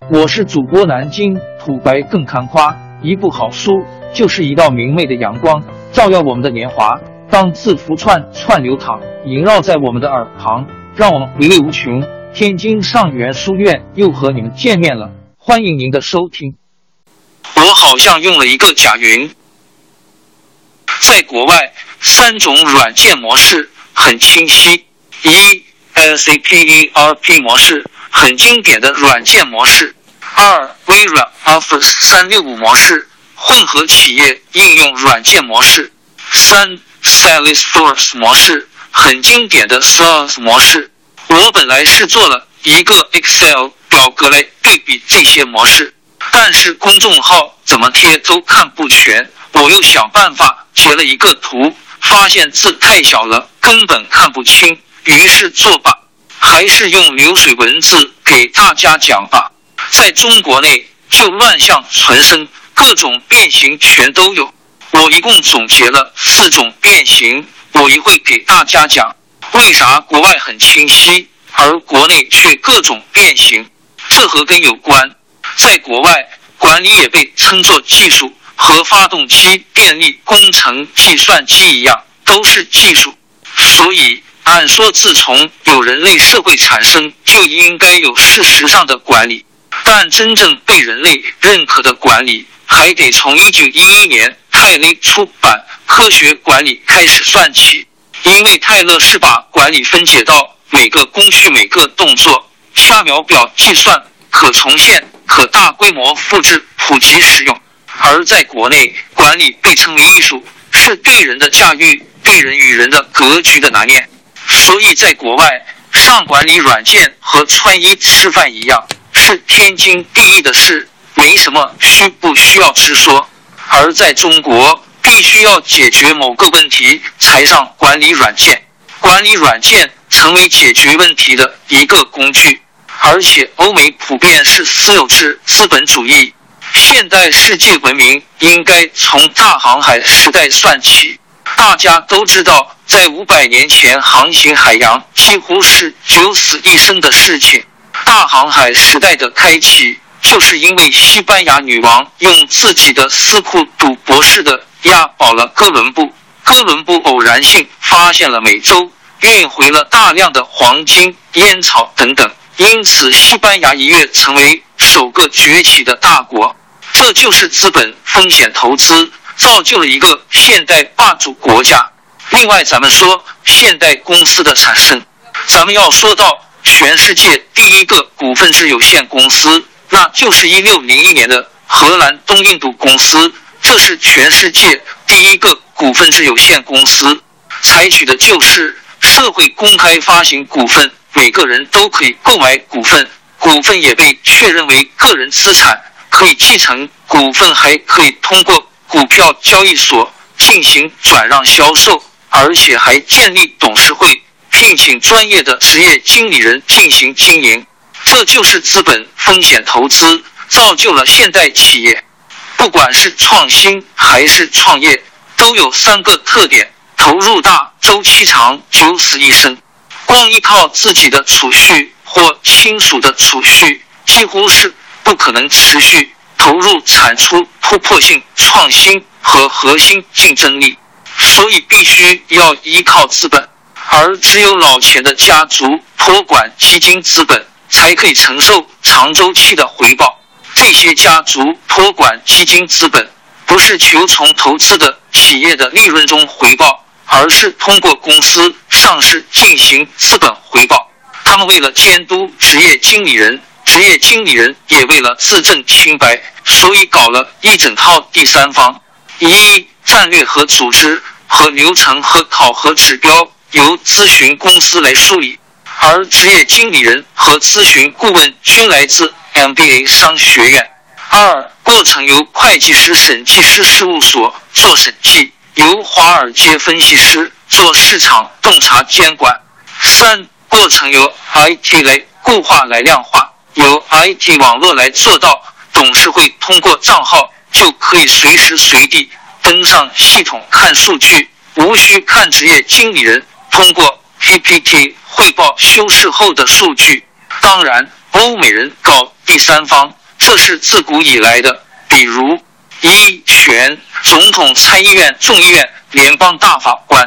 我是主播南京土白更看花，一部好书就是一道明媚的阳光，照耀我们的年华。当字符串串流淌，萦绕在我们的耳旁，让我们回味无穷。天津上元书院又和你们见面了，欢迎您的收听。我好像用了一个假云。在国外，三种软件模式很清晰：一 SAP ERP 模式。很经典的软件模式。二、微软 Office 三六五模式，混合企业应用软件模式。三、Salesforce 模式，很经典的 Sales 模式。我本来是做了一个 Excel 表格来对比这些模式，但是公众号怎么贴都看不全，我又想办法截了一个图，发现字太小了，根本看不清，于是作罢。还是用流水文字给大家讲吧。在中国内，就乱象丛生，各种变形全都有。我一共总结了四种变形，我一会给大家讲。为啥国外很清晰，而国内却各种变形？这和根有关。在国外，管理也被称作技术，和发动机、电力工程、计算机一样，都是技术。所以。按说，自从有人类社会产生，就应该有事实上的管理。但真正被人类认可的管理，还得从一九一一年泰勒出版《科学管理》开始算起。因为泰勒是把管理分解到每个工序、每个动作，下秒表计算，可重现、可大规模复制、普及使用。而在国内，管理被称为艺术，是对人的驾驭，对人与人的格局的拿捏。所以在国外，上管理软件和穿衣吃饭一样，是天经地义的事，没什么需不需要之说。而在中国，必须要解决某个问题才上管理软件，管理软件成为解决问题的一个工具。而且欧美普遍是私有制资本主义，现代世界文明应该从大航海时代算起。大家都知道，在五百年前航行海洋几乎是九死一生的事情。大航海时代的开启，就是因为西班牙女王用自己的私库赌博似的押宝了哥伦布。哥伦布偶然性发现了美洲，运回了大量的黄金、烟草等等，因此西班牙一跃成为首个崛起的大国。这就是资本风险投资。造就了一个现代霸主国家。另外，咱们说现代公司的产生，咱们要说到全世界第一个股份制有限公司，那就是一六零一年的荷兰东印度公司。这是全世界第一个股份制有限公司，采取的就是社会公开发行股份，每个人都可以购买股份，股份也被确认为个人资产，可以继承。股份还可以通过。股票交易所进行转让销售，而且还建立董事会，聘请专业的职业经理人进行经营。这就是资本风险投资，造就了现代企业。不管是创新还是创业，都有三个特点：投入大、周期长、九死一生。光依靠自己的储蓄或亲属的储蓄，几乎是不可能持续。投入产出突破性创新和核心竞争力，所以必须要依靠资本，而只有老钱的家族托管基金资本才可以承受长周期的回报。这些家族托管基金资本不是求从投资的企业的利润中回报，而是通过公司上市进行资本回报。他们为了监督职业经理人。职业经理人也为了自证清白，所以搞了一整套第三方：一、战略和组织和流程和考核指标由咨询公司来梳理，而职业经理人和咨询顾问均来自 MBA 商学院；二、过程由会计师审计师事务所做审计，由华尔街分析师做市场洞察监管；三、过程由 IT 来固化来量化。由 IT 网络来做到，董事会通过账号就可以随时随地登上系统看数据，无需看职业经理人通过 PPT 汇报修饰后的数据。当然，欧美人搞第三方，这是自古以来的。比如一选总统、参议院、众议院、联邦大法官；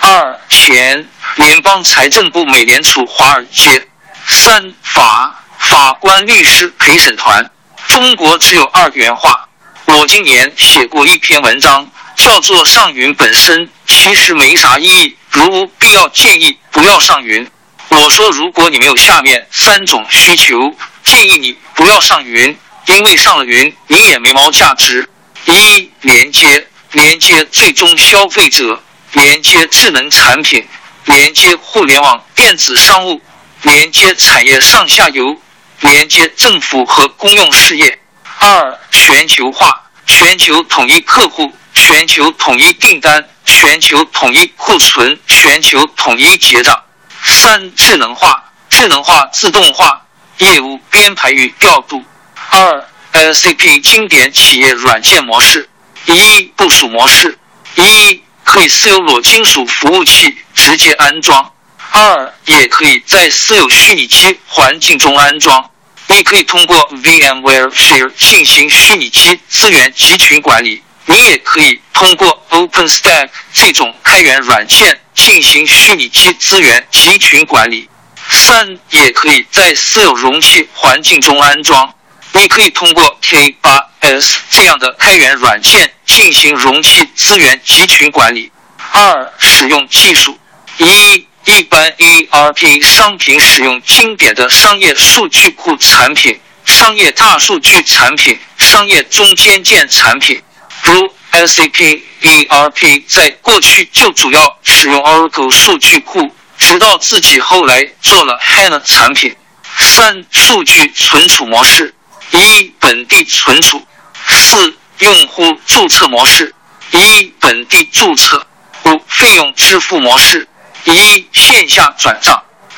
二前联邦财政部、美联储、华尔街；三法法官、律师、陪审团。中国只有二元化。我今年写过一篇文章，叫做“上云本身其实没啥意义，如无必要建议不要上云”。我说，如果你没有下面三种需求，建议你不要上云，因为上了云你也没毛价值。一、连接，连接最终消费者，连接智能产品，连接互联网电子商务，连接产业上下游，连接政府和公用事业。二、全球化，全球统一客户，全球统一订单，全球统一库存，全球统一结账。三、智能化，智能化、自动化业务编排与调度。二、SAP 经典企业软件模式。一、部署模式。一、可以私有裸金属服务器直接安装。二、也可以在私有虚拟机环境中安装。你可以通过 VMware Share 进行虚拟机资源集群管理。你也可以通过 OpenStack 这种开源软件。进行虚拟机资源集群管理。三，也可以在私有容器环境中安装。你可以通过 K8s 这样的开源软件进行容器资源集群管理。二，使用技术。一，一般 ERP 商品使用经典的商业数据库产品、商业大数据产品、商业中间件产品，如。SAP ERP 在过去就主要使用 Oracle 数据库，直到自己后来做了 HANA 产品。三、数据存储模式：一、本地存储；四、用户注册模式：一、本地注册；五、费用支付模式：一、线下转账；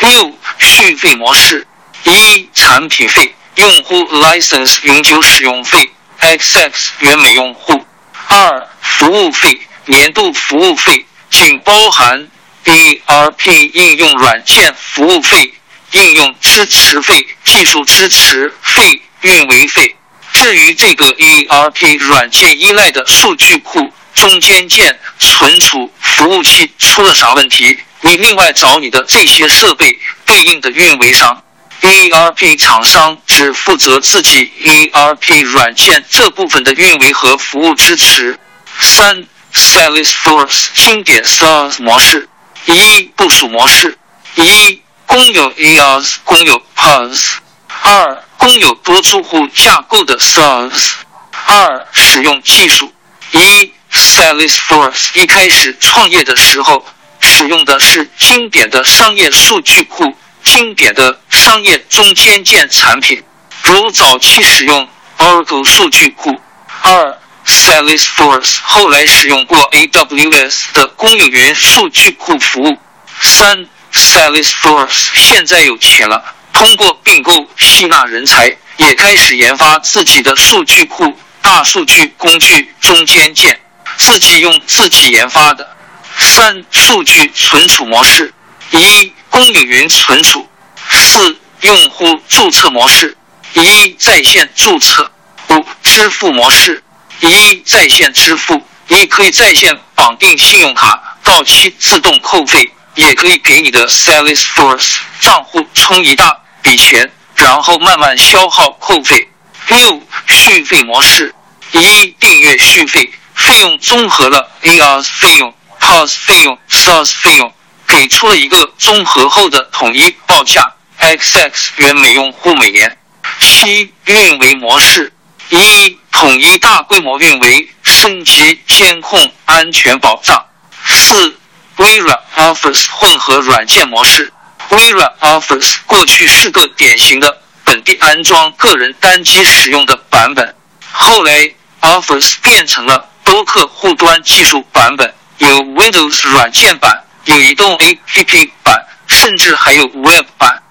六、续费模式：一、产品费、用户 license 永久使用费、XX 原美用户。二、服务费、年度服务费仅包含 ERP 应用软件服务费、应用支持费、技术支持费、运维费。至于这个 ERP 软件依赖的数据库、中间件、存储服务器出了啥问题，你另外找你的这些设备对应的运维商。ERP 厂商只负责自己 ERP 软件这部分的运维和服务支持。三、Salesforce 经典 SaaS 模式：一、部署模式：一、公有 ERS 公有 PaaS；二、公有多租户架构的 SaaS；二、使用技术：一、Salesforce 一开始创业的时候使用的是经典的商业数据库。经典的商业中间件产品，如早期使用 Oracle 数据库。二，Salesforce 后来使用过 AWS 的公有云数据库服务。三，Salesforce 现在有钱了，通过并购吸纳人才，也开始研发自己的数据库、大数据工具中间件，自己用自己研发的。三，数据存储模式一。公有云存储，四用户注册模式，一在线注册，五支付模式，一在线支付，你可以在线绑定信用卡，到期自动扣费，也可以给你的 Salesforce 账户充一大笔钱，然后慢慢消耗扣费。六续费模式，一订阅续费，费用综合了 AR 费用、house 费用、SaaS 费用。给出了一个综合后的统一报价，XX 元每用户每年。七运维模式：一统一大规模运维，升级监控安全保障。四微软 Office 混合软件模式。微软 Office 过去是个典型的本地安装个人单机使用的版本，后来 Office 变成了多客户端技术版本，有 Windows 软件版。有移动 APP 版，甚至还有 Web 版。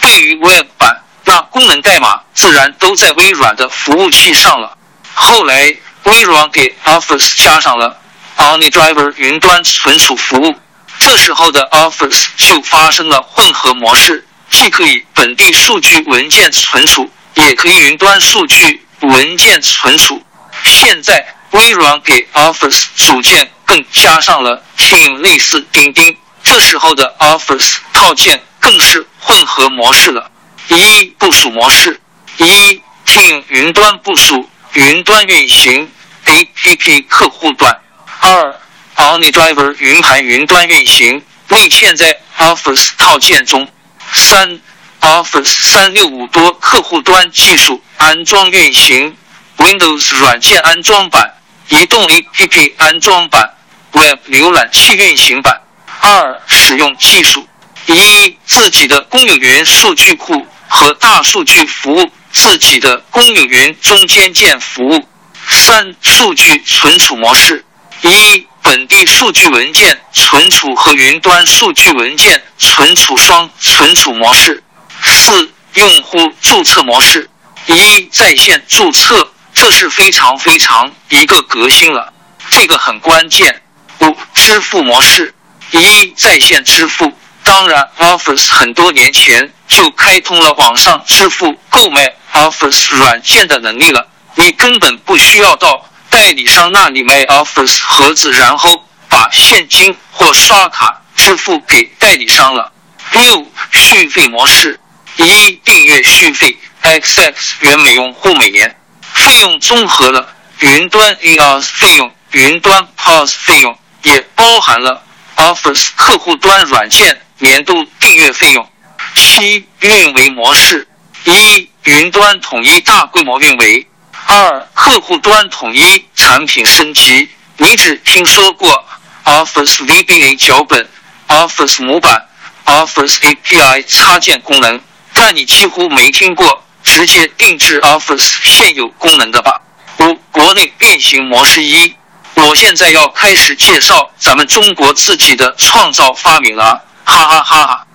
对于 Web 版，那功能代码自然都在微软的服务器上了。后来，微软给 Office 加上了 Onidriver 云端存储服务，这时候的 Office 就发生了混合模式。既可以本地数据文件存储，也可以云端数据文件存储。现在微软给 Office 组件更加上了 Team，类似钉钉。这时候的 Office 套件更是混合模式了。一部署模式：一 Team 云端部署，云端运行 APP 客户端；二 OmniDriver 云盘云端运行，内嵌在 Office 套件中；三 Office 三六五多客户端技术安装运行，Windows 软件安装版、移动 APP 安装版、Web 浏览器运行版。二、使用技术：一、自己的公有云数据库和大数据服务；自己的公有云中间件服务。三、数据存储模式：一、本地数据文件存储和云端数据文件存储双存储模式。四、用户注册模式：一、在线注册，这是非常非常一个革新了，这个很关键。五、支付模式。一在线支付，当然，Office 很多年前就开通了网上支付购买 Office 软件的能力了，你根本不需要到代理商那里买 Office 盒子，然后把现金或刷卡支付给代理商了。六续费模式：一订阅续费，XX 元每用户每年，费用综合了云端 ARS 费用、云端 POS 费用，也包含了。Office 客户端软件年度订阅费用。七运维模式：一、云端统一大规模运维；二、客户端统一产品升级。你只听说过 Office VBA 脚本、Office 模板、Office API 插件功能，但你几乎没听过直接定制 Office 现有功能的吧？五、国内变形模式一。我现在要开始介绍咱们中国自己的创造发明了，哈哈哈哈！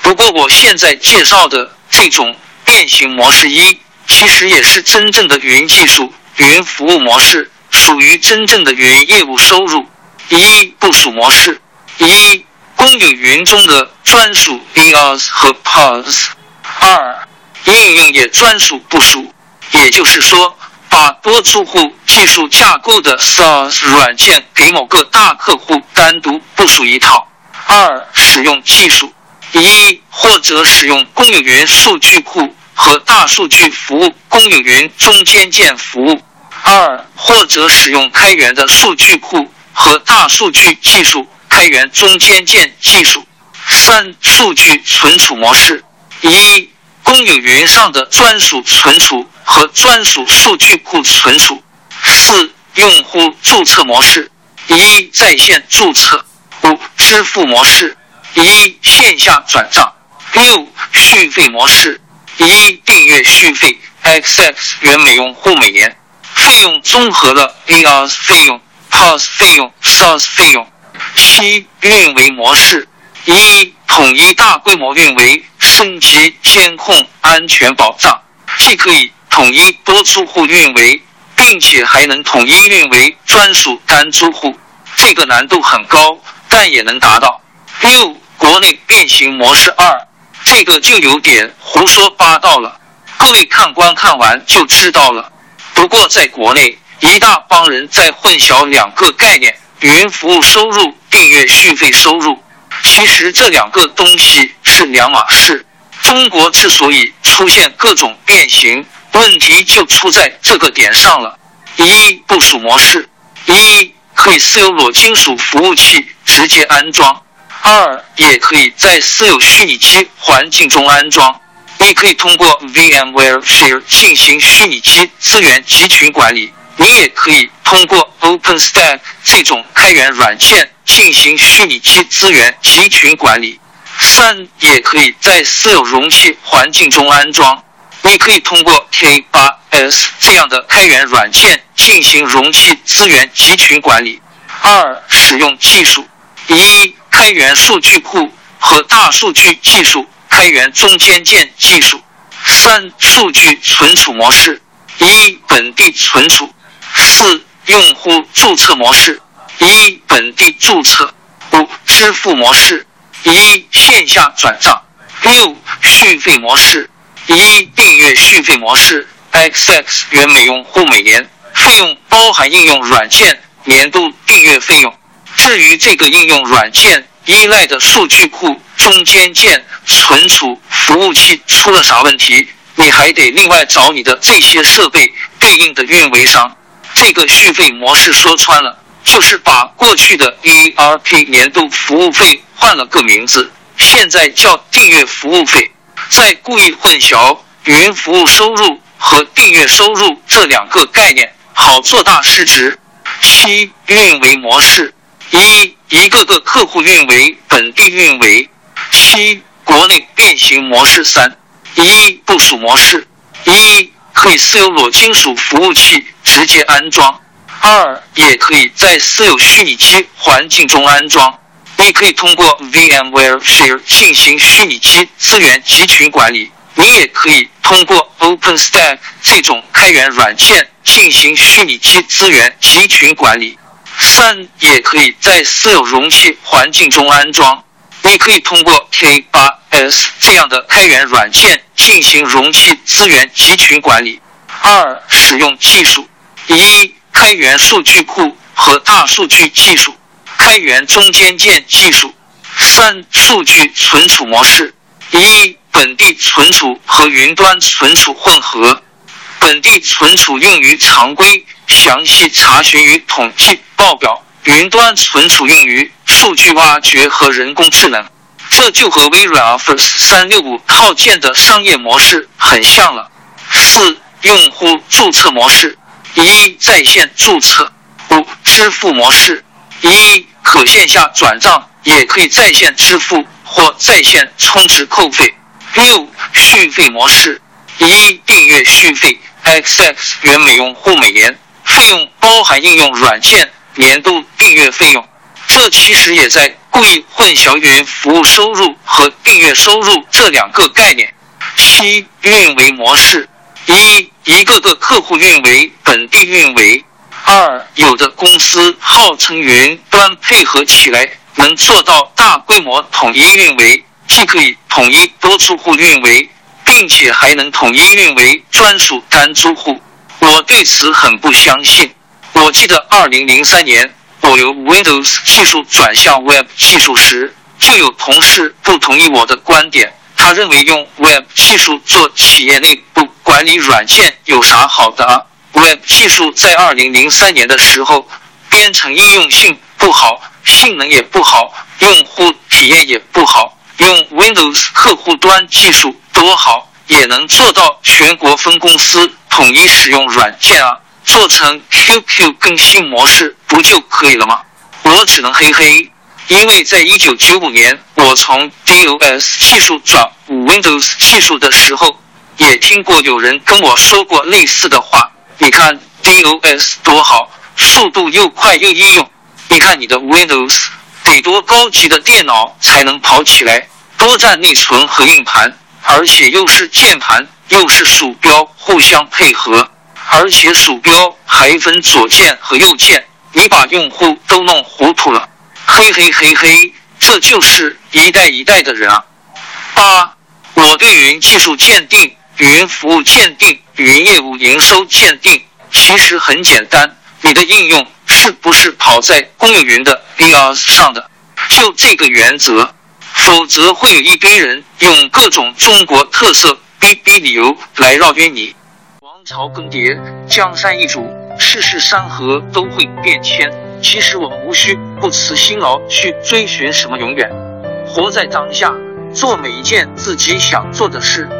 不过我现在介绍的这种变形模式一，其实也是真正的云技术、云服务模式，属于真正的云业务收入。一、部署模式：一、公有云中的专属 EOS 和 PaaS；二、应用也专属部署，也就是说。把多租户技术架构的 SaaS 软件给某个大客户单独部署一套。二、使用技术：一、或者使用公有云数据库和大数据服务公有云中间件服务；二、或者使用开源的数据库和大数据技术开源中间件技术。三、数据存储模式：一、公有云上的专属存储。和专属数据库存储。四、用户注册模式：一、在线注册；五、支付模式：一、线下转账；六、续费模式：一、订阅续费，XX 元每用户每年，费用综合了 ARS 费用、P O S 费用、SaaS 费用。七、运维模式：一、统一大规模运维，升级监控安全保障，既可以。统一多租户运维，并且还能统一运维专属单租户，这个难度很高，但也能达到。六、国内变形模式二，这个就有点胡说八道了，各位看官看完就知道了。不过在国内，一大帮人在混淆两个概念：云服务收入、订阅续费收入。其实这两个东西是两码事。中国之所以出现各种变形，问题就出在这个点上了。一、部署模式：一、可以私有裸金属服务器直接安装；二、也可以在私有虚拟机环境中安装。你可以通过 VMware Share 进行虚拟机资源集群管理，你也可以通过 OpenStack 这种开源软件进行虚拟机资源集群管理。三、也可以在私有容器环境中安装。你可以通过 K8s 这样的开源软件进行容器资源集群管理。二、使用技术：一、开源数据库和大数据技术开源中间件技术。三、数据存储模式：一、本地存储。四、用户注册模式：一、本地注册。五、支付模式：一、线下转账。六、续费模式：一、订阅续费模式，XX 元每用户每年，费用包含应用软件年度订阅费用。至于这个应用软件依赖的数据库、中间件、存储服务器出了啥问题，你还得另外找你的这些设备对应的运维商。这个续费模式说穿了，就是把过去的 ERP 年度服务费换了个名字，现在叫订阅服务费，在故意混淆云服务收入和订阅收入这两个概念，好做大失职。七运维模式：一一个个客户运维本地运维；七国内变形模式。三一部署模式：一可以私有裸金属服务器直接安装；二也可以在私有虚拟机环境中安装。你可以通过 VMware Share 进行虚拟机资源集群管理，你也可以通过 OpenStack 这种开源软件进行虚拟机资源集群管理。三也可以在私有容器环境中安装，你可以通过 K8s 这样的开源软件进行容器资源集群管理。二使用技术：一开源数据库和大数据技术。开源中间件技术。三、数据存储模式：一、本地存储和云端存储混合。本地存储用于常规详细查询与统计报表，云端存储用于数据挖掘和人工智能。这就和微软 Office 三六五套件的商业模式很像了。四、用户注册模式：一、在线注册。五、支付模式：一。可线下转账，也可以在线支付或在线充值扣费。六续费模式：一订阅续费，XX 元每用户每年，费用包含应用软件年度订阅费用。这其实也在故意混淆云服务收入和订阅收入这两个概念。七运维模式：一一个个客户运维本地运维。二，有的公司号称云端配合起来能做到大规模统一运维，既可以统一多租户运维，并且还能统一运维专属单租户。我对此很不相信。我记得二零零三年我由 Windows 技术转向 Web 技术时，就有同事不同意我的观点。他认为用 Web 技术做企业内部管理软件有啥好的？Web 技术在二零零三年的时候，编程应用性不好，性能也不好，用户体验也不好。用 Windows 客户端技术多好，也能做到全国分公司统一使用软件啊！做成 QQ 更新模式不就可以了吗？我只能嘿嘿，因为在一九九五年我从 DOS 技术转 Windows 技术的时候，也听过有人跟我说过类似的话。你看 DOS 多好，速度又快又易用。你看你的 Windows 得多高级的电脑才能跑起来，多占内存和硬盘，而且又是键盘又是鼠标互相配合，而且鼠标还分左键和右键，你把用户都弄糊涂了。嘿嘿嘿嘿，这就是一代一代的人啊。八，我对云技术鉴定。云服务鉴定、云业务营收鉴定其实很简单，你的应用是不是跑在公有云的 ERS 上的？就这个原则，否则会有一堆人用各种中国特色逼逼理由来绕晕你。王朝更迭，江山易主，世事山河都会变迁。其实我们无需不辞辛劳去追寻什么永远，活在当下，做每一件自己想做的事。